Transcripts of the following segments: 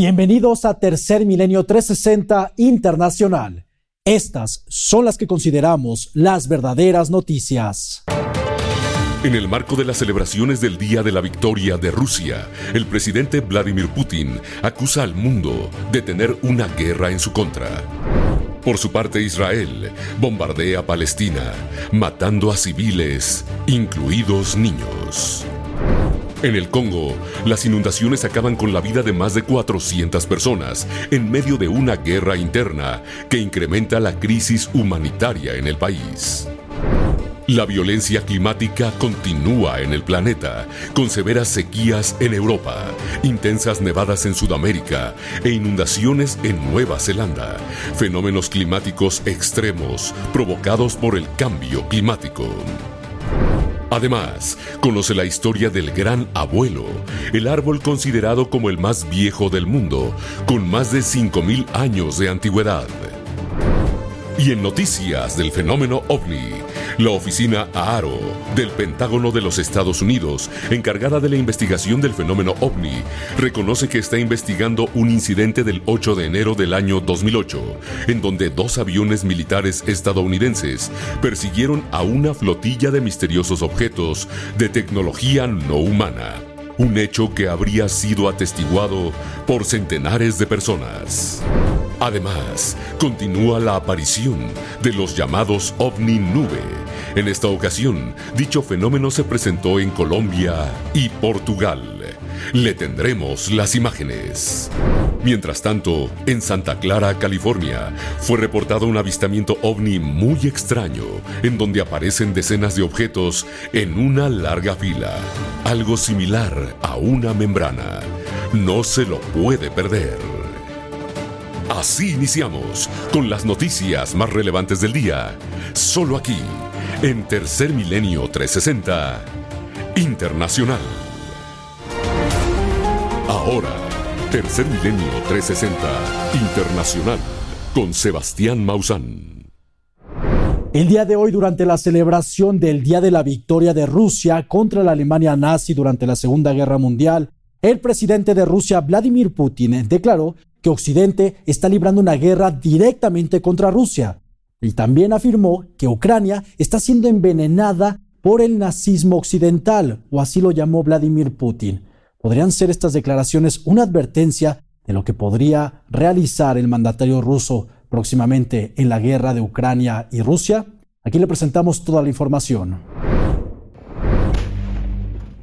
Bienvenidos a Tercer Milenio 360 Internacional. Estas son las que consideramos las verdaderas noticias. En el marco de las celebraciones del Día de la Victoria de Rusia, el presidente Vladimir Putin acusa al mundo de tener una guerra en su contra. Por su parte, Israel bombardea Palestina, matando a civiles, incluidos niños. En el Congo, las inundaciones acaban con la vida de más de 400 personas en medio de una guerra interna que incrementa la crisis humanitaria en el país. La violencia climática continúa en el planeta, con severas sequías en Europa, intensas nevadas en Sudamérica e inundaciones en Nueva Zelanda, fenómenos climáticos extremos provocados por el cambio climático. Además, conoce la historia del gran abuelo, el árbol considerado como el más viejo del mundo, con más de 5.000 años de antigüedad. Y en noticias del fenómeno ovni, la oficina AARO del Pentágono de los Estados Unidos, encargada de la investigación del fenómeno ovni, reconoce que está investigando un incidente del 8 de enero del año 2008, en donde dos aviones militares estadounidenses persiguieron a una flotilla de misteriosos objetos de tecnología no humana. Un hecho que habría sido atestiguado por centenares de personas. Además, continúa la aparición de los llamados ovni nube. En esta ocasión, dicho fenómeno se presentó en Colombia y Portugal. Le tendremos las imágenes. Mientras tanto, en Santa Clara, California, fue reportado un avistamiento ovni muy extraño, en donde aparecen decenas de objetos en una larga fila, algo similar a una membrana. No se lo puede perder. Así iniciamos con las noticias más relevantes del día, solo aquí, en Tercer Milenio 360 Internacional. Ahora, Tercer Milenio 360 Internacional con Sebastián Mausán. El día de hoy, durante la celebración del Día de la Victoria de Rusia contra la Alemania nazi durante la Segunda Guerra Mundial, el presidente de Rusia, Vladimir Putin, declaró Occidente está librando una guerra directamente contra Rusia. Y también afirmó que Ucrania está siendo envenenada por el nazismo occidental, o así lo llamó Vladimir Putin. ¿Podrían ser estas declaraciones una advertencia de lo que podría realizar el mandatario ruso próximamente en la guerra de Ucrania y Rusia? Aquí le presentamos toda la información.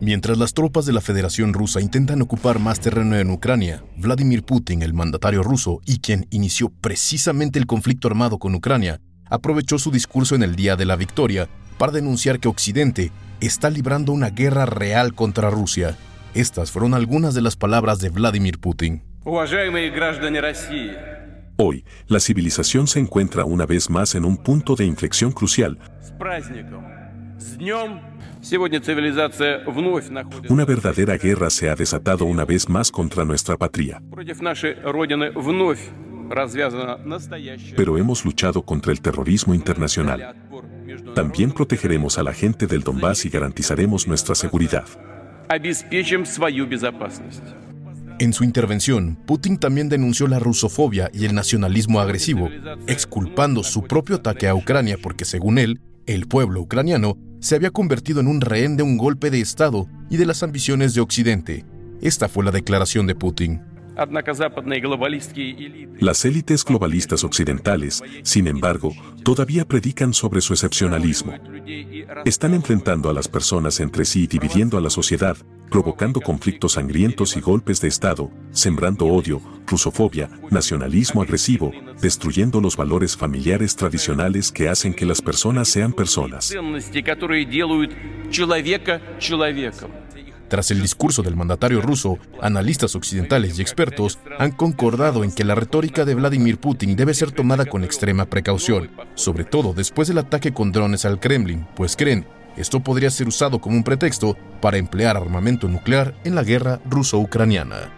Mientras las tropas de la Federación Rusa intentan ocupar más terreno en Ucrania, Vladimir Putin, el mandatario ruso y quien inició precisamente el conflicto armado con Ucrania, aprovechó su discurso en el Día de la Victoria para denunciar que Occidente está librando una guerra real contra Rusia. Estas fueron algunas de las palabras de Vladimir Putin. Hoy, la civilización se encuentra una vez más en un punto de inflexión crucial. Una verdadera guerra se ha desatado una vez más contra nuestra patria. Pero hemos luchado contra el terrorismo internacional. También protegeremos a la gente del Donbass y garantizaremos nuestra seguridad. En su intervención, Putin también denunció la rusofobia y el nacionalismo agresivo, exculpando su propio ataque a Ucrania porque, según él, el pueblo ucraniano se había convertido en un rehén de un golpe de Estado y de las ambiciones de Occidente. Esta fue la declaración de Putin. Las élites globalistas occidentales, sin embargo, todavía predican sobre su excepcionalismo. Están enfrentando a las personas entre sí y dividiendo a la sociedad, provocando conflictos sangrientos y golpes de Estado, sembrando odio, rusofobia, nacionalismo agresivo, destruyendo los valores familiares tradicionales que hacen que las personas sean personas. Tras el discurso del mandatario ruso, analistas occidentales y expertos han concordado en que la retórica de Vladimir Putin debe ser tomada con extrema precaución, sobre todo después del ataque con drones al Kremlin, pues creen esto podría ser usado como un pretexto para emplear armamento nuclear en la guerra ruso-ucraniana.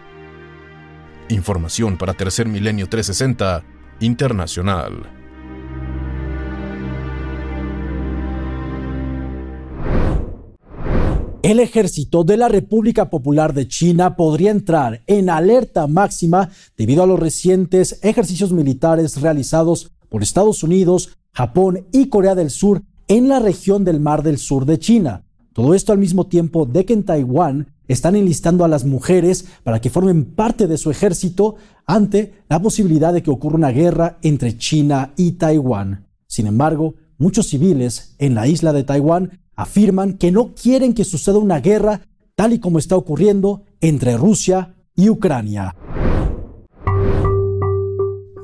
Información para Tercer Milenio 360 Internacional. El ejército de la República Popular de China podría entrar en alerta máxima debido a los recientes ejercicios militares realizados por Estados Unidos, Japón y Corea del Sur en la región del Mar del Sur de China. Todo esto al mismo tiempo de que en Taiwán están enlistando a las mujeres para que formen parte de su ejército ante la posibilidad de que ocurra una guerra entre China y Taiwán. Sin embargo, muchos civiles en la isla de Taiwán afirman que no quieren que suceda una guerra tal y como está ocurriendo entre Rusia y Ucrania.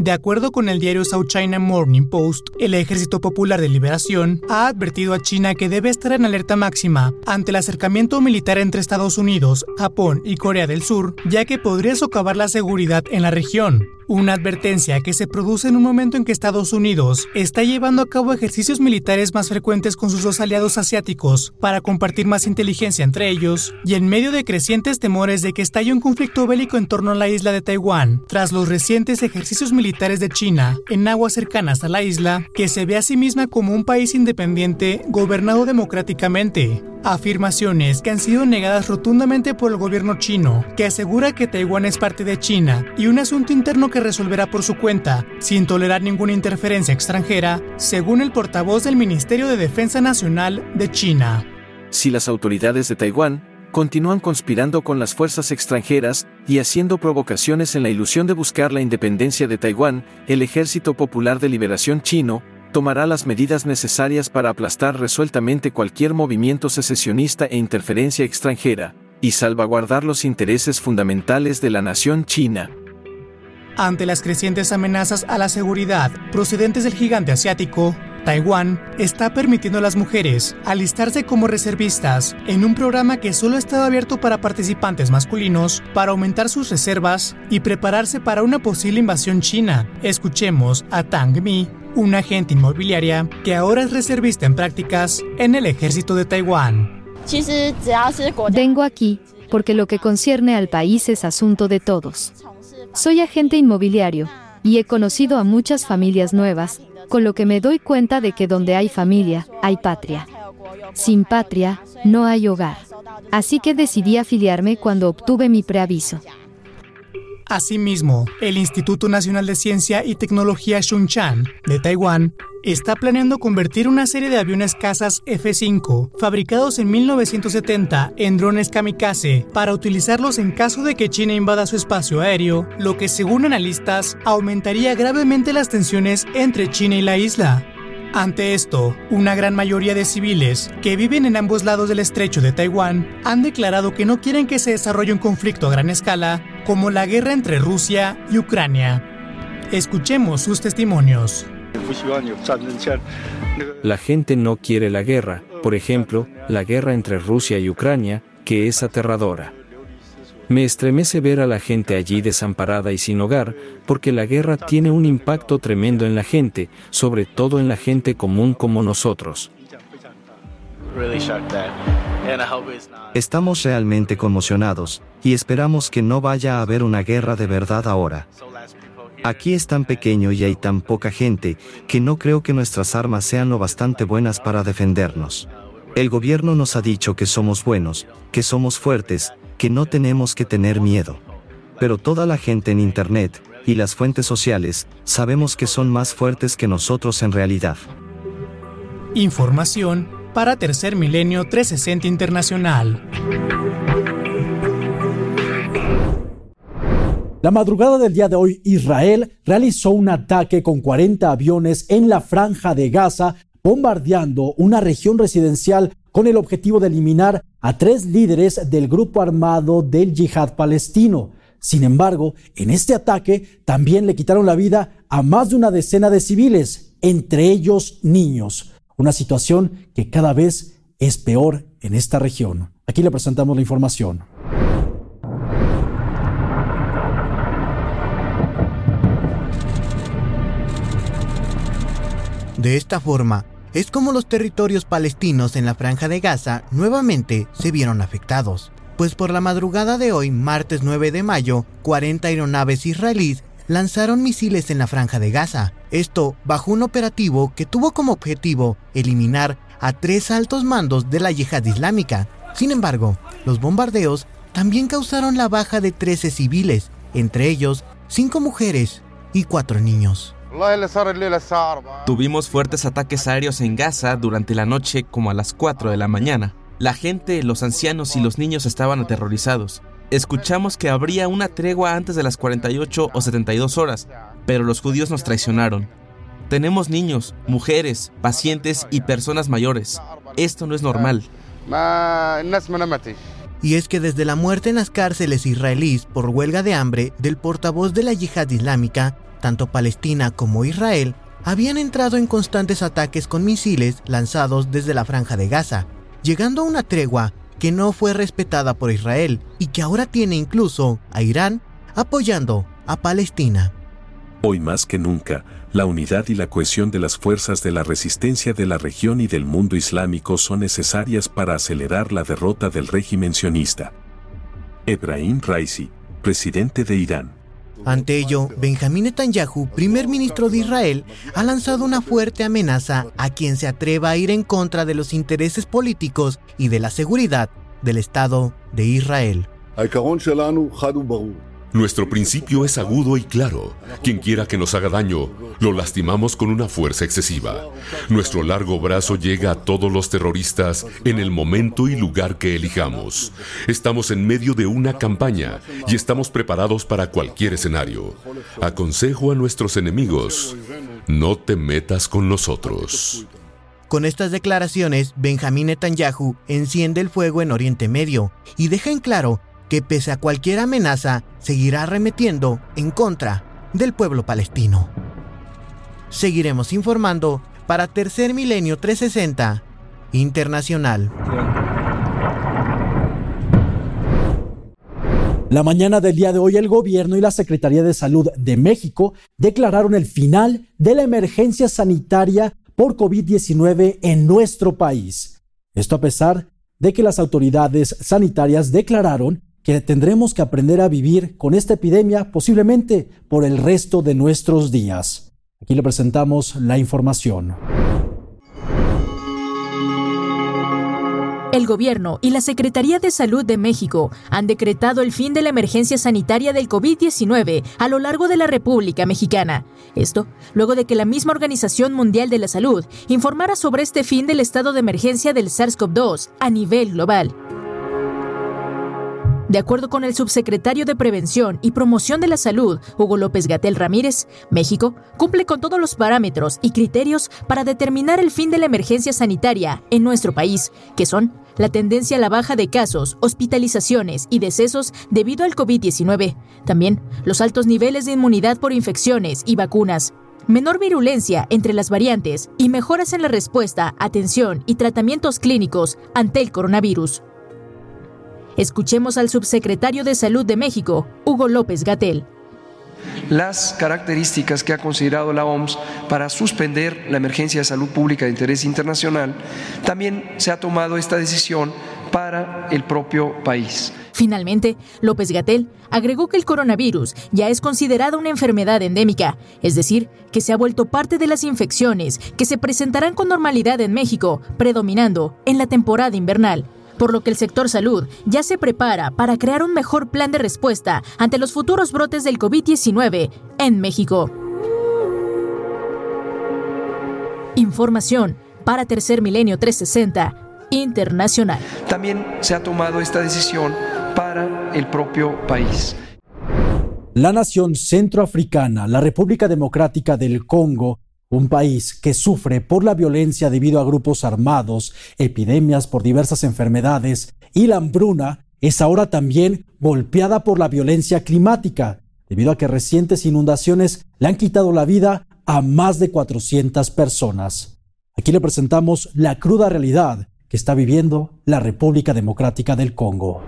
De acuerdo con el diario South China Morning Post, el Ejército Popular de Liberación ha advertido a China que debe estar en alerta máxima ante el acercamiento militar entre Estados Unidos, Japón y Corea del Sur, ya que podría socavar la seguridad en la región. Una advertencia que se produce en un momento en que Estados Unidos está llevando a cabo ejercicios militares más frecuentes con sus dos aliados asiáticos para compartir más inteligencia entre ellos y en medio de crecientes temores de que estalle un conflicto bélico en torno a la isla de Taiwán tras los recientes ejercicios militares de China en aguas cercanas a la isla, que se ve a sí misma como un país independiente gobernado democráticamente. Afirmaciones que han sido negadas rotundamente por el gobierno chino, que asegura que Taiwán es parte de China y un asunto interno que resolverá por su cuenta, sin tolerar ninguna interferencia extranjera, según el portavoz del Ministerio de Defensa Nacional de China. Si las autoridades de Taiwán continúan conspirando con las fuerzas extranjeras y haciendo provocaciones en la ilusión de buscar la independencia de Taiwán, el Ejército Popular de Liberación chino tomará las medidas necesarias para aplastar resueltamente cualquier movimiento secesionista e interferencia extranjera, y salvaguardar los intereses fundamentales de la nación china. Ante las crecientes amenazas a la seguridad procedentes del gigante asiático, Taiwán está permitiendo a las mujeres alistarse como reservistas en un programa que solo ha estado abierto para participantes masculinos para aumentar sus reservas y prepararse para una posible invasión china. Escuchemos a Tang Mi, una agente inmobiliaria que ahora es reservista en prácticas en el ejército de Taiwán. Vengo aquí porque lo que concierne al país es asunto de todos. Soy agente inmobiliario y he conocido a muchas familias nuevas, con lo que me doy cuenta de que donde hay familia, hay patria. Sin patria, no hay hogar. Así que decidí afiliarme cuando obtuve mi preaviso. Asimismo, el Instituto Nacional de Ciencia y Tecnología Xunchan de Taiwán está planeando convertir una serie de aviones cazas F-5 fabricados en 1970 en drones kamikaze para utilizarlos en caso de que China invada su espacio aéreo, lo que según analistas aumentaría gravemente las tensiones entre China y la isla. Ante esto, una gran mayoría de civiles que viven en ambos lados del estrecho de Taiwán han declarado que no quieren que se desarrolle un conflicto a gran escala como la guerra entre Rusia y Ucrania. Escuchemos sus testimonios. La gente no quiere la guerra, por ejemplo, la guerra entre Rusia y Ucrania, que es aterradora. Me estremece ver a la gente allí desamparada y sin hogar, porque la guerra tiene un impacto tremendo en la gente, sobre todo en la gente común como nosotros. Estamos realmente conmocionados, y esperamos que no vaya a haber una guerra de verdad ahora. Aquí es tan pequeño y hay tan poca gente, que no creo que nuestras armas sean lo bastante buenas para defendernos. El gobierno nos ha dicho que somos buenos, que somos fuertes, que no tenemos que tener miedo. Pero toda la gente en Internet, y las fuentes sociales, sabemos que son más fuertes que nosotros en realidad. Información para Tercer Milenio 360 Internacional. La madrugada del día de hoy, Israel realizó un ataque con 40 aviones en la franja de Gaza, bombardeando una región residencial con el objetivo de eliminar a tres líderes del grupo armado del yihad palestino. Sin embargo, en este ataque también le quitaron la vida a más de una decena de civiles, entre ellos niños. Una situación que cada vez es peor en esta región. Aquí le presentamos la información. De esta forma, es como los territorios palestinos en la franja de Gaza nuevamente se vieron afectados, pues por la madrugada de hoy, martes 9 de mayo, 40 aeronaves israelíes lanzaron misiles en la franja de Gaza, esto bajo un operativo que tuvo como objetivo eliminar a tres altos mandos de la yihad islámica, Sin embargo, los bombardeos también causaron la baja de 13 civiles, entre ellos 5 mujeres y 4 niños. Tuvimos fuertes ataques aéreos en Gaza durante la noche como a las 4 de la mañana. La gente, los ancianos y los niños estaban aterrorizados. Escuchamos que habría una tregua antes de las 48 o 72 horas, pero los judíos nos traicionaron. Tenemos niños, mujeres, pacientes y personas mayores. Esto no es normal. Y es que desde la muerte en las cárceles israelíes por huelga de hambre del portavoz de la yihad islámica, tanto Palestina como Israel habían entrado en constantes ataques con misiles lanzados desde la franja de Gaza, llegando a una tregua que no fue respetada por Israel y que ahora tiene incluso a Irán apoyando a Palestina. Hoy más que nunca, la unidad y la cohesión de las fuerzas de la resistencia de la región y del mundo islámico son necesarias para acelerar la derrota del régimen sionista. Ebrahim Raisi, presidente de Irán. Ante ello, Benjamín Netanyahu, primer ministro de Israel, ha lanzado una fuerte amenaza a quien se atreva a ir en contra de los intereses políticos y de la seguridad del Estado de Israel. Nuestro principio es agudo y claro. Quien quiera que nos haga daño, lo lastimamos con una fuerza excesiva. Nuestro largo brazo llega a todos los terroristas en el momento y lugar que elijamos. Estamos en medio de una campaña y estamos preparados para cualquier escenario. Aconsejo a nuestros enemigos, no te metas con nosotros. Con estas declaraciones, Benjamín Netanyahu enciende el fuego en Oriente Medio y deja en claro que pese a cualquier amenaza, seguirá arremetiendo en contra del pueblo palestino. Seguiremos informando para Tercer Milenio 360 Internacional. La mañana del día de hoy el gobierno y la Secretaría de Salud de México declararon el final de la emergencia sanitaria por COVID-19 en nuestro país. Esto a pesar de que las autoridades sanitarias declararon que tendremos que aprender a vivir con esta epidemia posiblemente por el resto de nuestros días. Aquí le presentamos la información. El gobierno y la Secretaría de Salud de México han decretado el fin de la emergencia sanitaria del COVID-19 a lo largo de la República Mexicana. Esto luego de que la misma Organización Mundial de la Salud informara sobre este fin del estado de emergencia del SARS-CoV-2 a nivel global. De acuerdo con el subsecretario de Prevención y Promoción de la Salud, Hugo López Gatel Ramírez, México cumple con todos los parámetros y criterios para determinar el fin de la emergencia sanitaria en nuestro país, que son la tendencia a la baja de casos, hospitalizaciones y decesos debido al COVID-19, también los altos niveles de inmunidad por infecciones y vacunas, menor virulencia entre las variantes y mejoras en la respuesta, atención y tratamientos clínicos ante el coronavirus. Escuchemos al subsecretario de Salud de México, Hugo López Gatel. Las características que ha considerado la OMS para suspender la emergencia de salud pública de interés internacional, también se ha tomado esta decisión para el propio país. Finalmente, López Gatel agregó que el coronavirus ya es considerado una enfermedad endémica, es decir, que se ha vuelto parte de las infecciones que se presentarán con normalidad en México, predominando en la temporada invernal por lo que el sector salud ya se prepara para crear un mejor plan de respuesta ante los futuros brotes del COVID-19 en México. Información para Tercer Milenio 360 Internacional. También se ha tomado esta decisión para el propio país. La nación centroafricana, la República Democrática del Congo, un país que sufre por la violencia debido a grupos armados, epidemias por diversas enfermedades y la hambruna, es ahora también golpeada por la violencia climática, debido a que recientes inundaciones le han quitado la vida a más de 400 personas. Aquí le presentamos la cruda realidad que está viviendo la República Democrática del Congo.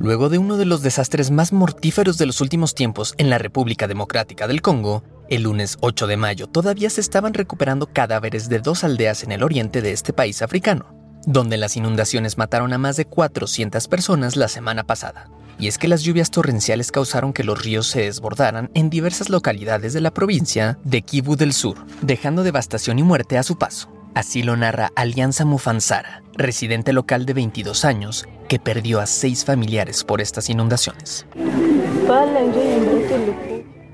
Luego de uno de los desastres más mortíferos de los últimos tiempos en la República Democrática del Congo, el lunes 8 de mayo todavía se estaban recuperando cadáveres de dos aldeas en el oriente de este país africano, donde las inundaciones mataron a más de 400 personas la semana pasada. Y es que las lluvias torrenciales causaron que los ríos se desbordaran en diversas localidades de la provincia de Kivu del Sur, dejando devastación y muerte a su paso. Así lo narra Alianza Mufansara, residente local de 22 años, que perdió a seis familiares por estas inundaciones.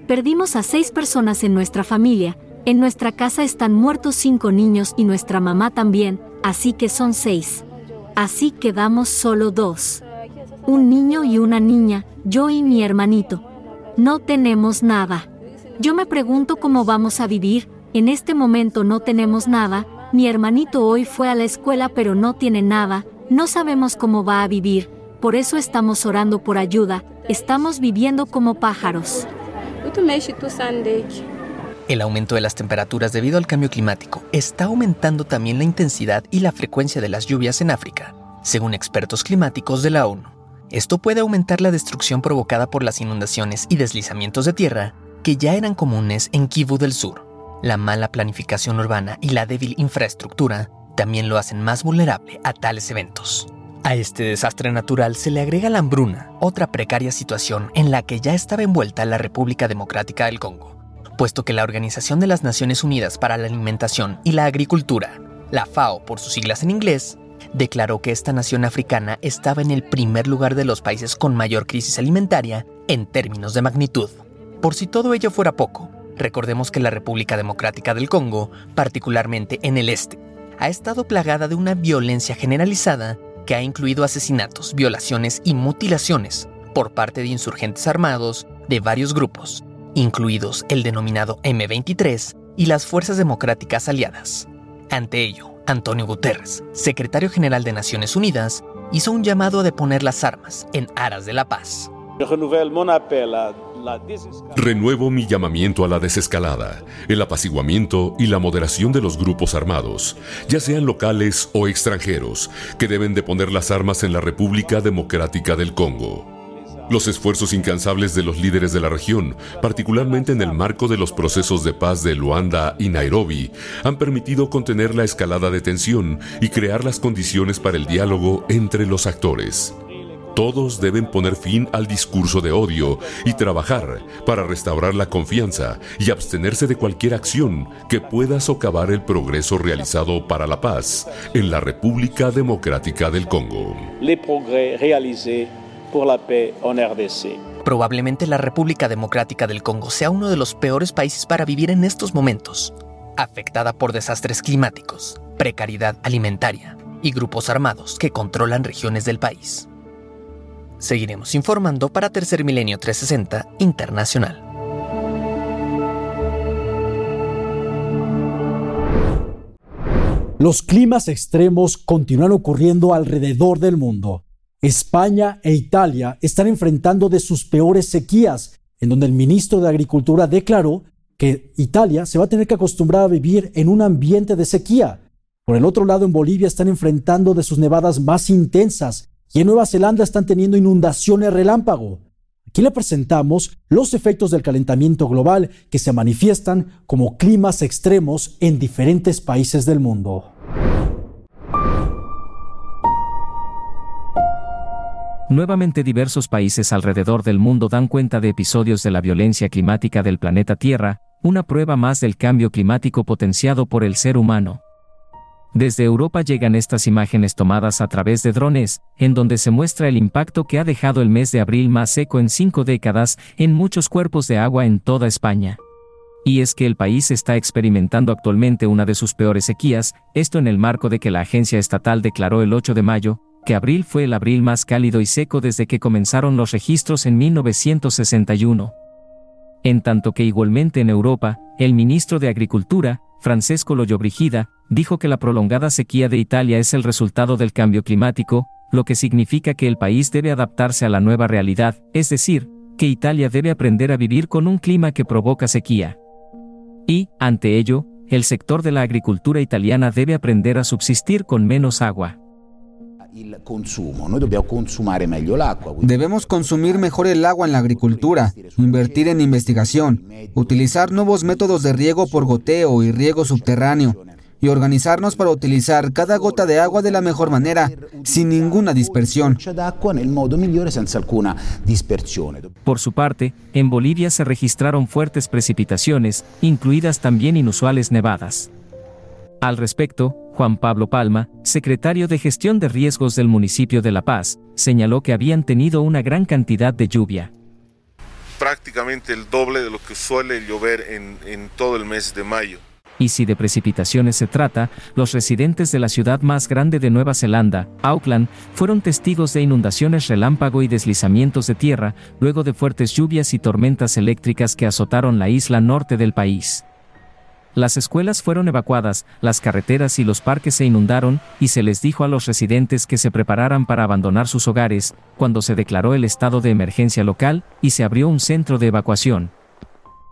Perdimos a seis personas en nuestra familia. En nuestra casa están muertos cinco niños y nuestra mamá también, así que son seis. Así quedamos solo dos. Un niño y una niña, yo y mi hermanito. No tenemos nada. Yo me pregunto cómo vamos a vivir. En este momento no tenemos nada, mi hermanito hoy fue a la escuela pero no tiene nada, no sabemos cómo va a vivir, por eso estamos orando por ayuda, estamos viviendo como pájaros. El aumento de las temperaturas debido al cambio climático está aumentando también la intensidad y la frecuencia de las lluvias en África, según expertos climáticos de la ONU. Esto puede aumentar la destrucción provocada por las inundaciones y deslizamientos de tierra que ya eran comunes en Kivu del Sur. La mala planificación urbana y la débil infraestructura también lo hacen más vulnerable a tales eventos. A este desastre natural se le agrega la hambruna, otra precaria situación en la que ya estaba envuelta la República Democrática del Congo, puesto que la Organización de las Naciones Unidas para la Alimentación y la Agricultura, la FAO por sus siglas en inglés, declaró que esta nación africana estaba en el primer lugar de los países con mayor crisis alimentaria en términos de magnitud. Por si todo ello fuera poco, Recordemos que la República Democrática del Congo, particularmente en el este, ha estado plagada de una violencia generalizada que ha incluido asesinatos, violaciones y mutilaciones por parte de insurgentes armados de varios grupos, incluidos el denominado M23 y las Fuerzas Democráticas Aliadas. Ante ello, Antonio Guterres, secretario general de Naciones Unidas, hizo un llamado a deponer las armas en aras de la paz. Mi llamamiento a la desescalada, el apaciguamiento y la moderación de los grupos armados, ya sean locales o extranjeros, que deben de poner las armas en la República Democrática del Congo. Los esfuerzos incansables de los líderes de la región, particularmente en el marco de los procesos de paz de Luanda y Nairobi, han permitido contener la escalada de tensión y crear las condiciones para el diálogo entre los actores. Todos deben poner fin al discurso de odio y trabajar para restaurar la confianza y abstenerse de cualquier acción que pueda socavar el progreso realizado para la paz en la República Democrática del Congo. Probablemente la República Democrática del Congo sea uno de los peores países para vivir en estos momentos, afectada por desastres climáticos, precariedad alimentaria y grupos armados que controlan regiones del país. Seguiremos informando para Tercer Milenio 360 Internacional. Los climas extremos continúan ocurriendo alrededor del mundo. España e Italia están enfrentando de sus peores sequías, en donde el ministro de Agricultura declaró que Italia se va a tener que acostumbrar a vivir en un ambiente de sequía. Por el otro lado, en Bolivia están enfrentando de sus nevadas más intensas y en Nueva Zelanda están teniendo inundaciones relámpago. Aquí le presentamos los efectos del calentamiento global que se manifiestan como climas extremos en diferentes países del mundo. Nuevamente diversos países alrededor del mundo dan cuenta de episodios de la violencia climática del planeta Tierra, una prueba más del cambio climático potenciado por el ser humano. Desde Europa llegan estas imágenes tomadas a través de drones, en donde se muestra el impacto que ha dejado el mes de abril más seco en cinco décadas en muchos cuerpos de agua en toda España. Y es que el país está experimentando actualmente una de sus peores sequías, esto en el marco de que la agencia estatal declaró el 8 de mayo, que abril fue el abril más cálido y seco desde que comenzaron los registros en 1961. En tanto que igualmente en Europa, el ministro de Agricultura, Francesco Loyobrigida, dijo que la prolongada sequía de Italia es el resultado del cambio climático, lo que significa que el país debe adaptarse a la nueva realidad, es decir, que Italia debe aprender a vivir con un clima que provoca sequía. Y, ante ello, el sector de la agricultura italiana debe aprender a subsistir con menos agua. Debemos consumir mejor el agua en la agricultura, invertir en investigación, utilizar nuevos métodos de riego por goteo y riego subterráneo, y organizarnos para utilizar cada gota de agua de la mejor manera, sin ninguna dispersión. Por su parte, en Bolivia se registraron fuertes precipitaciones, incluidas también inusuales nevadas. Al respecto, Juan Pablo Palma, secretario de Gestión de Riesgos del municipio de La Paz, señaló que habían tenido una gran cantidad de lluvia. Prácticamente el doble de lo que suele llover en, en todo el mes de mayo. Y si de precipitaciones se trata, los residentes de la ciudad más grande de Nueva Zelanda, Auckland, fueron testigos de inundaciones relámpago y deslizamientos de tierra, luego de fuertes lluvias y tormentas eléctricas que azotaron la isla norte del país. Las escuelas fueron evacuadas, las carreteras y los parques se inundaron, y se les dijo a los residentes que se prepararan para abandonar sus hogares, cuando se declaró el estado de emergencia local, y se abrió un centro de evacuación.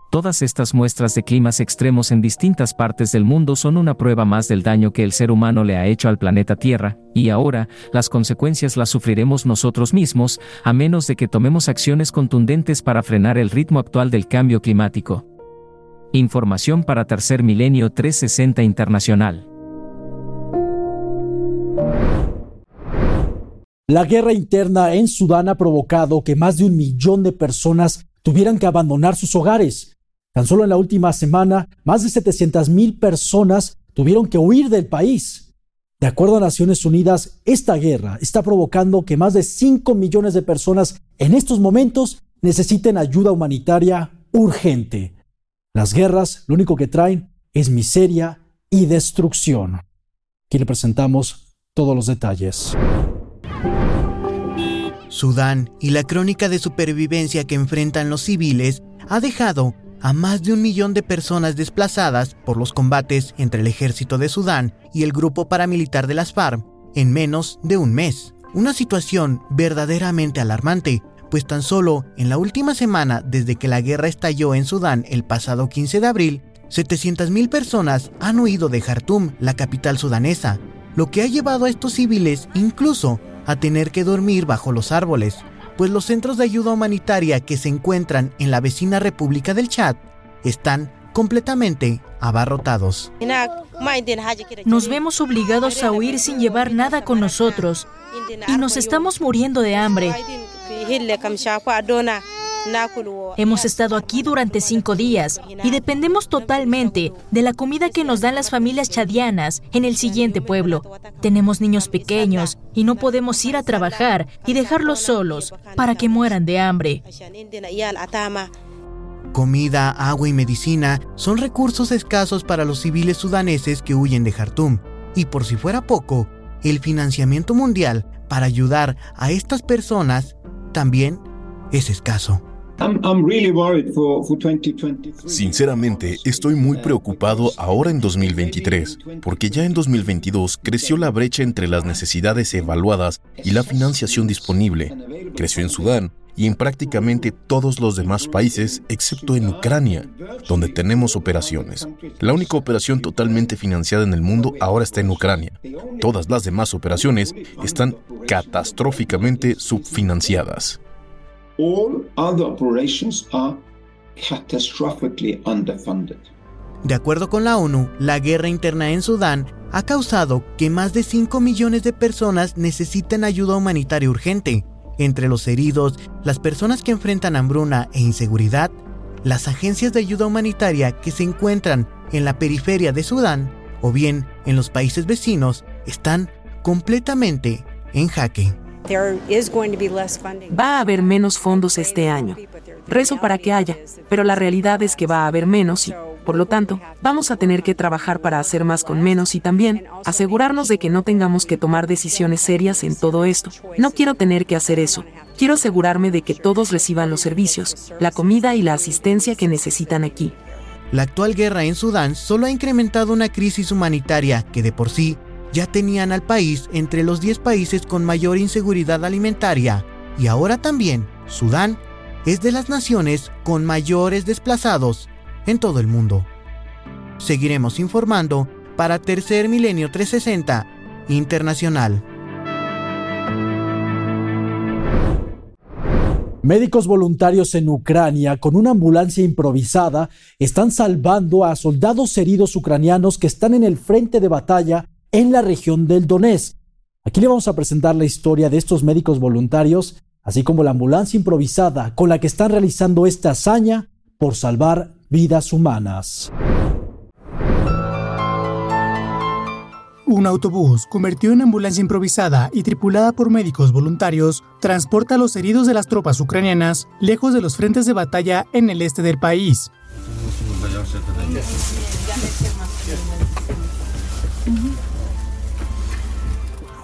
Todas estas muestras de climas extremos en distintas partes del mundo son una prueba más del daño que el ser humano le ha hecho al planeta Tierra, y ahora, las consecuencias las sufriremos nosotros mismos, a menos de que tomemos acciones contundentes para frenar el ritmo actual del cambio climático. Información para Tercer Milenio 360 Internacional. La guerra interna en Sudán ha provocado que más de un millón de personas tuvieran que abandonar sus hogares. Tan solo en la última semana, más de 700 mil personas tuvieron que huir del país. De acuerdo a Naciones Unidas, esta guerra está provocando que más de 5 millones de personas en estos momentos necesiten ayuda humanitaria urgente. Las guerras lo único que traen es miseria y destrucción. Aquí le presentamos todos los detalles. Sudán y la crónica de supervivencia que enfrentan los civiles ha dejado a más de un millón de personas desplazadas por los combates entre el ejército de Sudán y el grupo paramilitar de las FARC en menos de un mes. Una situación verdaderamente alarmante pues tan solo en la última semana desde que la guerra estalló en Sudán el pasado 15 de abril, 700.000 personas han huido de Jartum, la capital sudanesa, lo que ha llevado a estos civiles incluso a tener que dormir bajo los árboles, pues los centros de ayuda humanitaria que se encuentran en la vecina República del Chad están completamente abarrotados. Nos vemos obligados a huir sin llevar nada con nosotros y nos estamos muriendo de hambre. Hemos estado aquí durante cinco días y dependemos totalmente de la comida que nos dan las familias chadianas en el siguiente pueblo. Tenemos niños pequeños y no podemos ir a trabajar y dejarlos solos para que mueran de hambre. Comida, agua y medicina son recursos escasos para los civiles sudaneses que huyen de Jartum. Y por si fuera poco, el financiamiento mundial para ayudar a estas personas también es escaso. Sinceramente, estoy muy preocupado ahora en 2023, porque ya en 2022 creció la brecha entre las necesidades evaluadas y la financiación disponible. Creció en Sudán y en prácticamente todos los demás países, excepto en Ucrania, donde tenemos operaciones. La única operación totalmente financiada en el mundo ahora está en Ucrania. Todas las demás operaciones están catastróficamente subfinanciadas. De acuerdo con la ONU, la guerra interna en Sudán ha causado que más de 5 millones de personas necesiten ayuda humanitaria urgente. Entre los heridos, las personas que enfrentan hambruna e inseguridad, las agencias de ayuda humanitaria que se encuentran en la periferia de Sudán o bien en los países vecinos están completamente en jaque. Va a haber menos fondos este año. Rezo para que haya, pero la realidad es que va a haber menos y, por lo tanto, vamos a tener que trabajar para hacer más con menos y también asegurarnos de que no tengamos que tomar decisiones serias en todo esto. No quiero tener que hacer eso. Quiero asegurarme de que todos reciban los servicios, la comida y la asistencia que necesitan aquí. La actual guerra en Sudán solo ha incrementado una crisis humanitaria que de por sí ya tenían al país entre los 10 países con mayor inseguridad alimentaria y ahora también Sudán es de las naciones con mayores desplazados en todo el mundo. Seguiremos informando para Tercer Milenio 360 Internacional. Médicos voluntarios en Ucrania con una ambulancia improvisada están salvando a soldados heridos ucranianos que están en el frente de batalla en la región del Donetsk. Aquí le vamos a presentar la historia de estos médicos voluntarios, así como la ambulancia improvisada con la que están realizando esta hazaña por salvar vidas humanas. Un autobús, convertido en ambulancia improvisada y tripulada por médicos voluntarios, transporta a los heridos de las tropas ucranianas lejos de los frentes de batalla en el este del país.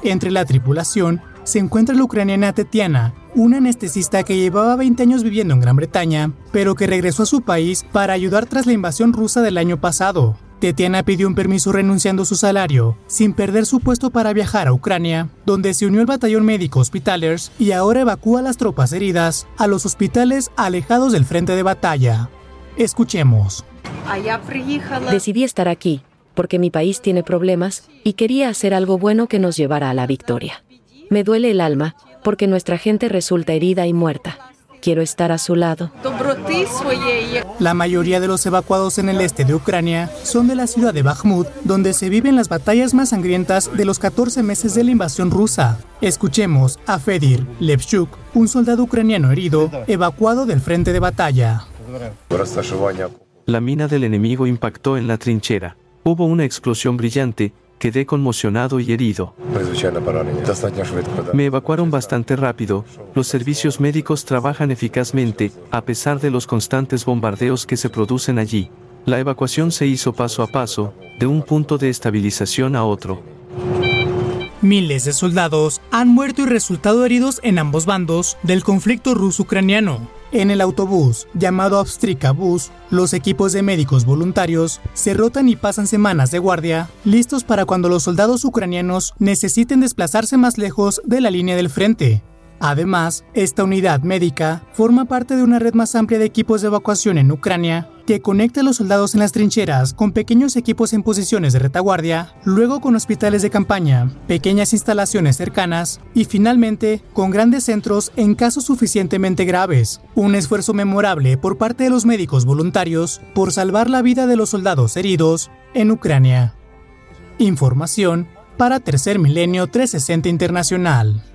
Entre la tripulación se encuentra la ucraniana Tetiana, una anestesista que llevaba 20 años viviendo en Gran Bretaña, pero que regresó a su país para ayudar tras la invasión rusa del año pasado. Tetiana pidió un permiso renunciando a su salario, sin perder su puesto para viajar a Ucrania, donde se unió al batallón médico Hospitalers y ahora evacúa a las tropas heridas a los hospitales alejados del frente de batalla. Escuchemos. Decidí estar aquí porque mi país tiene problemas y quería hacer algo bueno que nos llevara a la victoria. Me duele el alma porque nuestra gente resulta herida y muerta. Quiero estar a su lado. La mayoría de los evacuados en el este de Ucrania son de la ciudad de Bakhmut, donde se viven las batallas más sangrientas de los 14 meses de la invasión rusa. Escuchemos a Fedir Levchuk, un soldado ucraniano herido, evacuado del frente de batalla. La mina del enemigo impactó en la trinchera. Hubo una explosión brillante quedé conmocionado y herido. Me evacuaron bastante rápido. Los servicios médicos trabajan eficazmente, a pesar de los constantes bombardeos que se producen allí. La evacuación se hizo paso a paso, de un punto de estabilización a otro. Miles de soldados han muerto y resultado heridos en ambos bandos del conflicto ruso-ucraniano. En el autobús, llamado Obstrika Bus, los equipos de médicos voluntarios se rotan y pasan semanas de guardia, listos para cuando los soldados ucranianos necesiten desplazarse más lejos de la línea del frente. Además, esta unidad médica forma parte de una red más amplia de equipos de evacuación en Ucrania que conecta a los soldados en las trincheras con pequeños equipos en posiciones de retaguardia, luego con hospitales de campaña, pequeñas instalaciones cercanas y finalmente con grandes centros en casos suficientemente graves. Un esfuerzo memorable por parte de los médicos voluntarios por salvar la vida de los soldados heridos en Ucrania. Información para Tercer Milenio 360 Internacional.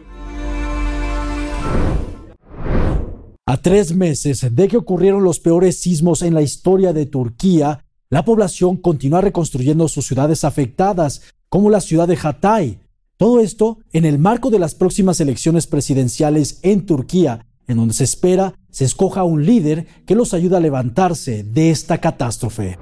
A tres meses de que ocurrieron los peores sismos en la historia de Turquía, la población continúa reconstruyendo sus ciudades afectadas, como la ciudad de Hatay. Todo esto en el marco de las próximas elecciones presidenciales en Turquía, en donde se espera se escoja un líder que los ayude a levantarse de esta catástrofe.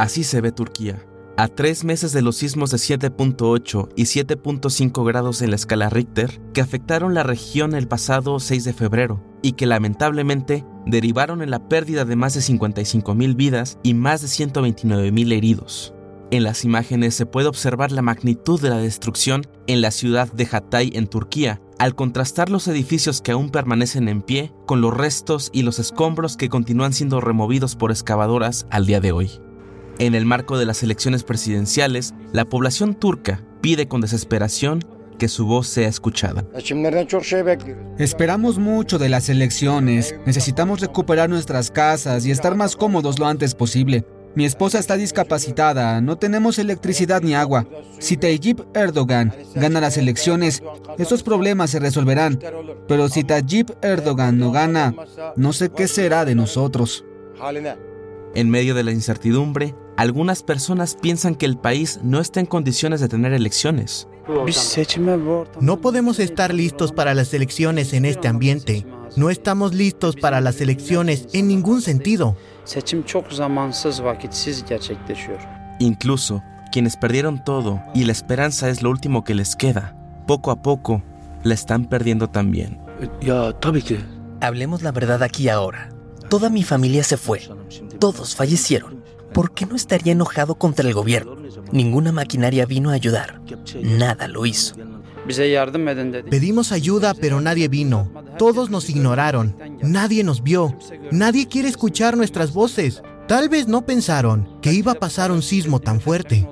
Así se ve Turquía. A tres meses de los sismos de 7.8 y 7.5 grados en la escala Richter que afectaron la región el pasado 6 de febrero y que lamentablemente derivaron en la pérdida de más de 55.000 vidas y más de 129.000 heridos. En las imágenes se puede observar la magnitud de la destrucción en la ciudad de Hatay en Turquía, al contrastar los edificios que aún permanecen en pie con los restos y los escombros que continúan siendo removidos por excavadoras al día de hoy. En el marco de las elecciones presidenciales, la población turca pide con desesperación que su voz sea escuchada. Esperamos mucho de las elecciones. Necesitamos recuperar nuestras casas y estar más cómodos lo antes posible. Mi esposa está discapacitada, no tenemos electricidad ni agua. Si Tayyip Erdogan gana las elecciones, estos problemas se resolverán. Pero si Tayyip Erdogan no gana, no sé qué será de nosotros. En medio de la incertidumbre, algunas personas piensan que el país no está en condiciones de tener elecciones. No podemos estar listos para las elecciones en este ambiente. No estamos listos para las elecciones en ningún sentido. Incluso quienes perdieron todo y la esperanza es lo último que les queda, poco a poco la están perdiendo también. Hablemos la verdad aquí ahora. Toda mi familia se fue. Todos fallecieron. ¿Por qué no estaría enojado contra el gobierno? Ninguna maquinaria vino a ayudar. Nada lo hizo. Pedimos ayuda, pero nadie vino. Todos nos ignoraron. Nadie nos vio. Nadie quiere escuchar nuestras voces. Tal vez no pensaron que iba a pasar un sismo tan fuerte.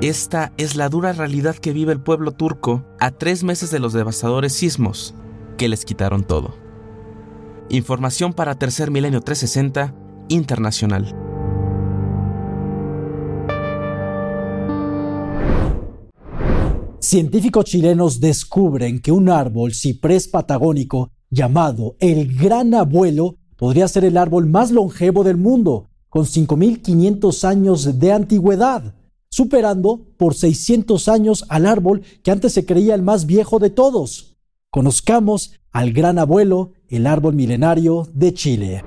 Esta es la dura realidad que vive el pueblo turco a tres meses de los devastadores sismos que les quitaron todo. Información para Tercer Milenio 360 Internacional. Científicos chilenos descubren que un árbol ciprés patagónico llamado el Gran Abuelo podría ser el árbol más longevo del mundo, con 5.500 años de antigüedad, superando por 600 años al árbol que antes se creía el más viejo de todos. Conozcamos al Gran Abuelo, el árbol milenario de Chile.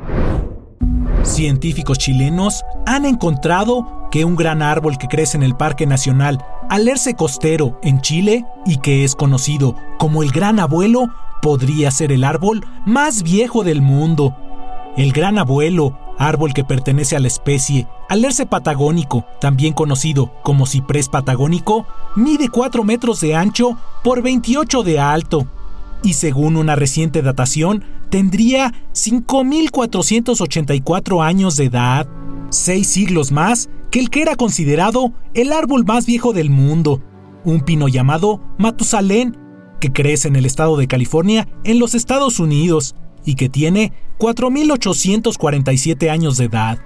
Científicos chilenos han encontrado que un gran árbol que crece en el Parque Nacional Alerce Costero en Chile y que es conocido como el Gran Abuelo podría ser el árbol más viejo del mundo. El Gran Abuelo, árbol que pertenece a la especie Alerce patagónico, también conocido como ciprés patagónico, mide 4 metros de ancho por 28 de alto y según una reciente datación tendría 5.484 años de edad, seis siglos más que el que era considerado el árbol más viejo del mundo, un pino llamado Matusalén, que crece en el estado de California en los Estados Unidos y que tiene 4.847 años de edad.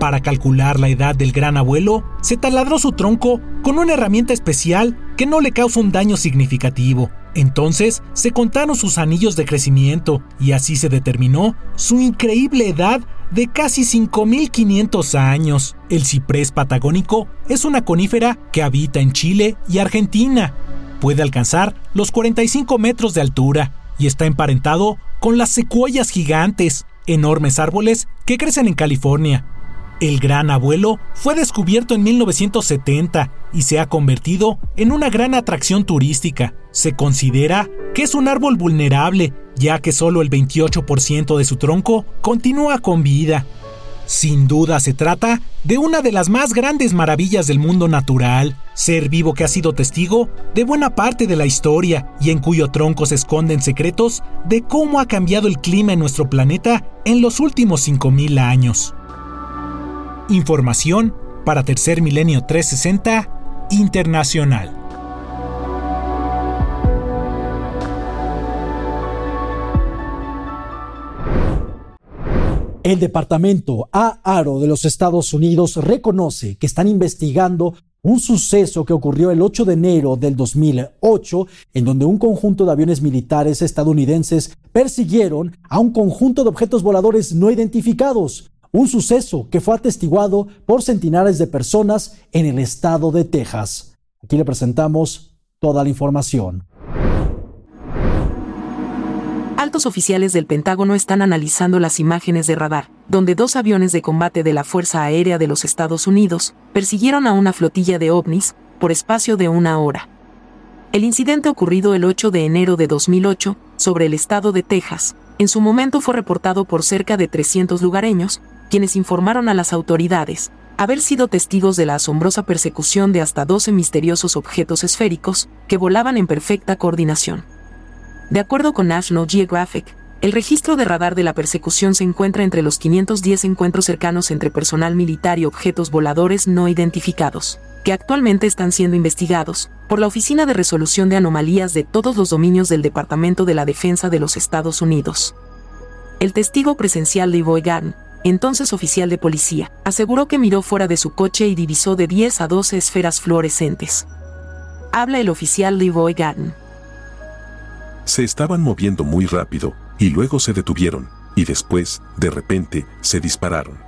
Para calcular la edad del gran abuelo, se taladró su tronco con una herramienta especial que no le causa un daño significativo. Entonces se contaron sus anillos de crecimiento y así se determinó su increíble edad de casi 5.500 años. El ciprés patagónico es una conífera que habita en Chile y Argentina. Puede alcanzar los 45 metros de altura y está emparentado con las secuoyas gigantes, enormes árboles que crecen en California. El gran abuelo fue descubierto en 1970 y se ha convertido en una gran atracción turística. Se considera que es un árbol vulnerable, ya que solo el 28% de su tronco continúa con vida. Sin duda se trata de una de las más grandes maravillas del mundo natural, ser vivo que ha sido testigo de buena parte de la historia y en cuyo tronco se esconden secretos de cómo ha cambiado el clima en nuestro planeta en los últimos 5.000 años. Información para Tercer Milenio 360 Internacional. El Departamento AARO de los Estados Unidos reconoce que están investigando un suceso que ocurrió el 8 de enero del 2008, en donde un conjunto de aviones militares estadounidenses persiguieron a un conjunto de objetos voladores no identificados un suceso que fue atestiguado por centenares de personas en el estado de Texas. Aquí le presentamos toda la información. Altos oficiales del Pentágono están analizando las imágenes de radar, donde dos aviones de combate de la Fuerza Aérea de los Estados Unidos persiguieron a una flotilla de ovnis por espacio de una hora. El incidente ocurrido el 8 de enero de 2008 sobre el estado de Texas, en su momento fue reportado por cerca de 300 lugareños, quienes informaron a las autoridades haber sido testigos de la asombrosa persecución de hasta 12 misteriosos objetos esféricos que volaban en perfecta coordinación. De acuerdo con National Geographic, el registro de radar de la persecución se encuentra entre los 510 encuentros cercanos entre personal militar y objetos voladores no identificados, que actualmente están siendo investigados por la Oficina de Resolución de Anomalías de todos los dominios del Departamento de la Defensa de los Estados Unidos. El testigo presencial de Garn entonces oficial de policía, aseguró que miró fuera de su coche y divisó de 10 a 12 esferas fluorescentes. Habla el oficial Leroy Gatton. Se estaban moviendo muy rápido, y luego se detuvieron, y después, de repente, se dispararon.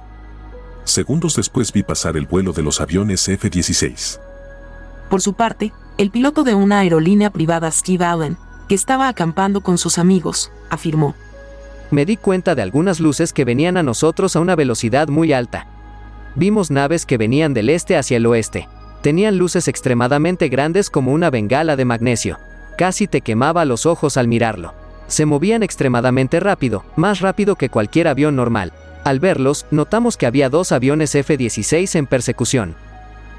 Segundos después vi pasar el vuelo de los aviones F-16. Por su parte, el piloto de una aerolínea privada Steve Allen, que estaba acampando con sus amigos, afirmó me di cuenta de algunas luces que venían a nosotros a una velocidad muy alta. Vimos naves que venían del este hacia el oeste. Tenían luces extremadamente grandes como una bengala de magnesio. Casi te quemaba los ojos al mirarlo. Se movían extremadamente rápido, más rápido que cualquier avión normal. Al verlos, notamos que había dos aviones F-16 en persecución.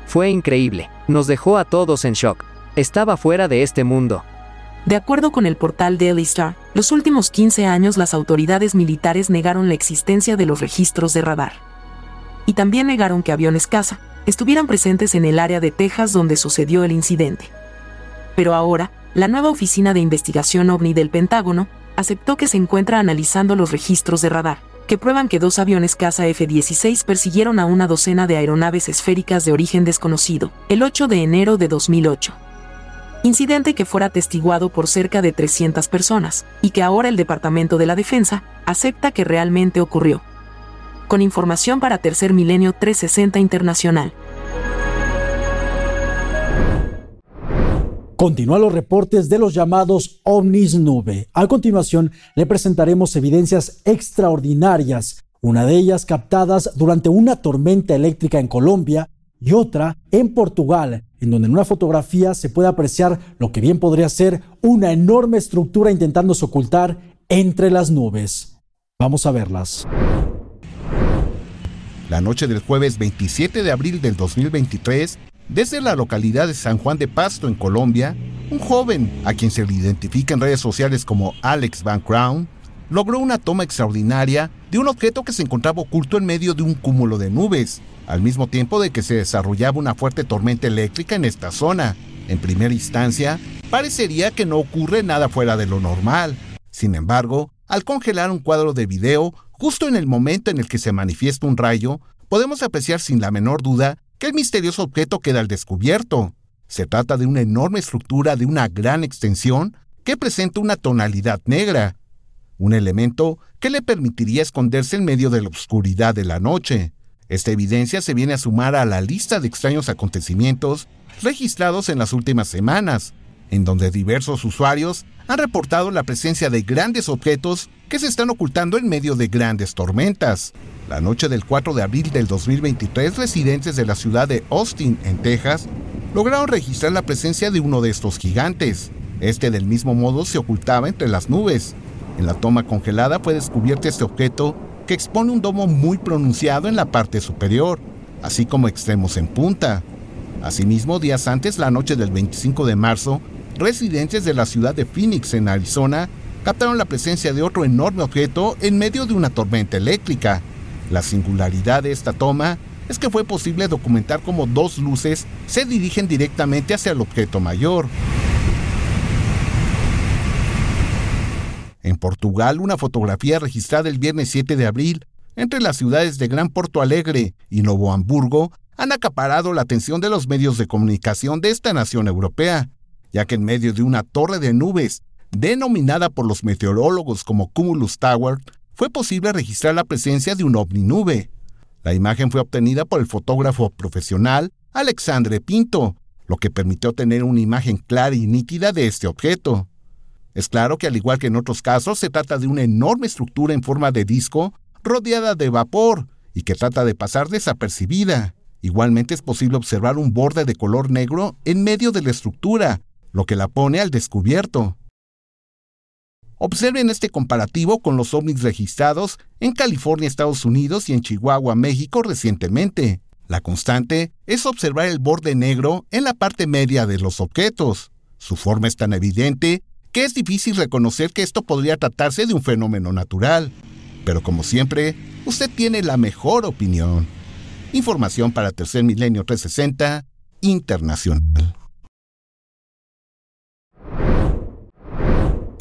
Fue increíble, nos dejó a todos en shock. Estaba fuera de este mundo. De acuerdo con el portal Daily Star, los últimos 15 años las autoridades militares negaron la existencia de los registros de radar. Y también negaron que aviones caza, estuvieran presentes en el área de Texas donde sucedió el incidente. Pero ahora, la nueva Oficina de Investigación OVNI del Pentágono aceptó que se encuentra analizando los registros de radar, que prueban que dos aviones caza F-16 persiguieron a una docena de aeronaves esféricas de origen desconocido, el 8 de enero de 2008. Incidente que fuera atestiguado por cerca de 300 personas, y que ahora el Departamento de la Defensa acepta que realmente ocurrió. Con información para Tercer Milenio 360 Internacional. Continúan los reportes de los llamados ovnis nube. A continuación, le presentaremos evidencias extraordinarias, una de ellas captadas durante una tormenta eléctrica en Colombia y otra en Portugal, en donde en una fotografía se puede apreciar lo que bien podría ser una enorme estructura intentándose ocultar entre las nubes. Vamos a verlas. La noche del jueves 27 de abril del 2023, desde la localidad de San Juan de Pasto, en Colombia, un joven, a quien se le identifica en redes sociales como Alex Van Crown, logró una toma extraordinaria de un objeto que se encontraba oculto en medio de un cúmulo de nubes, al mismo tiempo de que se desarrollaba una fuerte tormenta eléctrica en esta zona. En primera instancia, parecería que no ocurre nada fuera de lo normal. Sin embargo, al congelar un cuadro de video, justo en el momento en el que se manifiesta un rayo, podemos apreciar sin la menor duda el misterioso objeto queda al descubierto. Se trata de una enorme estructura de una gran extensión que presenta una tonalidad negra, un elemento que le permitiría esconderse en medio de la oscuridad de la noche. Esta evidencia se viene a sumar a la lista de extraños acontecimientos registrados en las últimas semanas, en donde diversos usuarios han reportado la presencia de grandes objetos que se están ocultando en medio de grandes tormentas. La noche del 4 de abril del 2023, residentes de la ciudad de Austin, en Texas, lograron registrar la presencia de uno de estos gigantes. Este del mismo modo se ocultaba entre las nubes. En la toma congelada fue descubierto este objeto que expone un domo muy pronunciado en la parte superior, así como extremos en punta. Asimismo, días antes, la noche del 25 de marzo, residentes de la ciudad de Phoenix, en Arizona, captaron la presencia de otro enorme objeto en medio de una tormenta eléctrica. La singularidad de esta toma es que fue posible documentar cómo dos luces se dirigen directamente hacia el objeto mayor. En Portugal, una fotografía registrada el viernes 7 de abril entre las ciudades de Gran Porto Alegre y Novo Hamburgo han acaparado la atención de los medios de comunicación de esta nación europea, ya que en medio de una torre de nubes, denominada por los meteorólogos como Cumulus Tower, fue posible registrar la presencia de un ovni nube. La imagen fue obtenida por el fotógrafo profesional Alexandre Pinto, lo que permitió tener una imagen clara y nítida de este objeto. Es claro que al igual que en otros casos se trata de una enorme estructura en forma de disco rodeada de vapor y que trata de pasar desapercibida. Igualmente es posible observar un borde de color negro en medio de la estructura, lo que la pone al descubierto. Observen este comparativo con los ovnis registrados en California, Estados Unidos y en Chihuahua, México recientemente. La constante es observar el borde negro en la parte media de los objetos. Su forma es tan evidente que es difícil reconocer que esto podría tratarse de un fenómeno natural. Pero como siempre, usted tiene la mejor opinión. Información para Tercer Milenio 360 Internacional.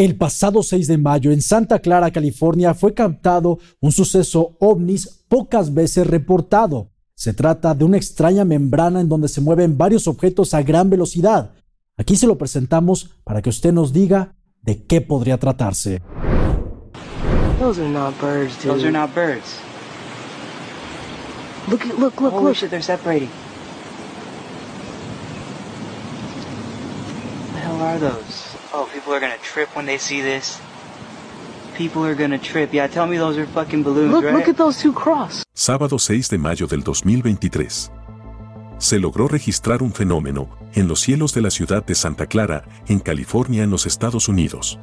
El pasado 6 de mayo en Santa Clara, California, fue captado un suceso ovnis pocas veces reportado. Se trata de una extraña membrana en donde se mueven varios objetos a gran velocidad. Aquí se lo presentamos para que usted nos diga de qué podría tratarse. Those are not birds, dude. Those are not birds. Look, look, look, Holy look. shit, they're separating. What the hell are those? Oh, people are gonna trip when they see this. People are gonna trip. Yeah, tell me those are fucking balloons, look, right? Look at those two cross. Sábado 6 de mayo del 2023. Se logró registrar un fenómeno en los cielos de la ciudad de Santa Clara, en California, en los Estados Unidos.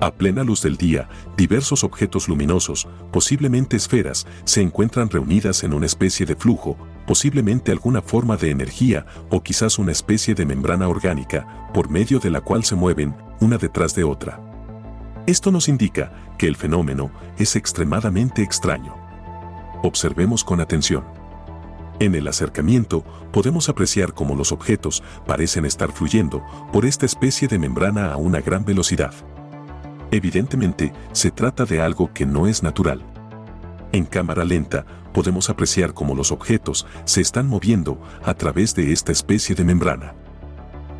A plena luz del día, diversos objetos luminosos, posiblemente esferas, se encuentran reunidas en una especie de flujo, posiblemente alguna forma de energía o quizás una especie de membrana orgánica, por medio de la cual se mueven una detrás de otra. Esto nos indica que el fenómeno es extremadamente extraño. Observemos con atención. En el acercamiento podemos apreciar cómo los objetos parecen estar fluyendo por esta especie de membrana a una gran velocidad. Evidentemente, se trata de algo que no es natural. En cámara lenta podemos apreciar cómo los objetos se están moviendo a través de esta especie de membrana.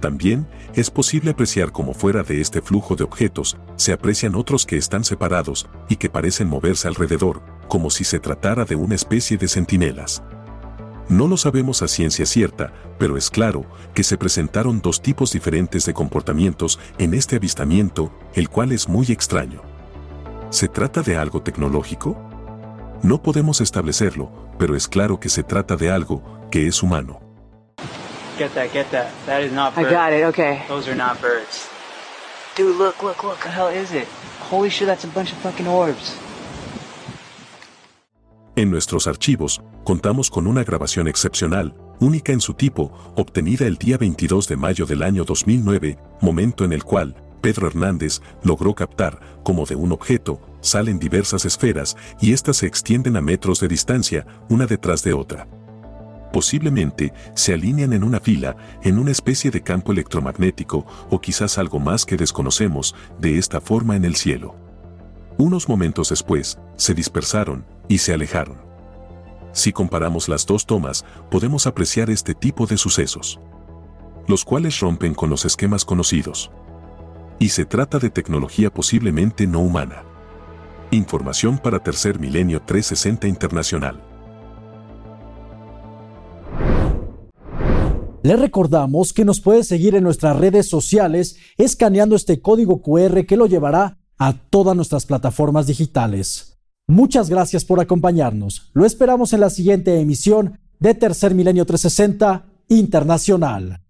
También es posible apreciar cómo fuera de este flujo de objetos se aprecian otros que están separados y que parecen moverse alrededor, como si se tratara de una especie de centinelas. No lo sabemos a ciencia cierta, pero es claro que se presentaron dos tipos diferentes de comportamientos en este avistamiento, el cual es muy extraño. ¿Se trata de algo tecnológico? No podemos establecerlo, pero es claro que se trata de algo que es humano. Get that, get that. That is not I got it, okay. Those are not birds. Dude, look, look, look. What the hell is it? Holy shit, that's a bunch of fucking orbs. En nuestros archivos, contamos con una grabación excepcional, única en su tipo, obtenida el día 22 de mayo del año 2009, momento en el cual Pedro Hernández logró captar cómo de un objeto salen diversas esferas y éstas se extienden a metros de distancia, una detrás de otra. Posiblemente se alinean en una fila, en una especie de campo electromagnético o quizás algo más que desconocemos de esta forma en el cielo. Unos momentos después, se dispersaron y se alejaron. Si comparamos las dos tomas, podemos apreciar este tipo de sucesos, los cuales rompen con los esquemas conocidos. Y se trata de tecnología posiblemente no humana. Información para Tercer Milenio 360 Internacional. Le recordamos que nos puede seguir en nuestras redes sociales escaneando este código QR que lo llevará a todas nuestras plataformas digitales. Muchas gracias por acompañarnos. Lo esperamos en la siguiente emisión de Tercer Milenio 360 Internacional.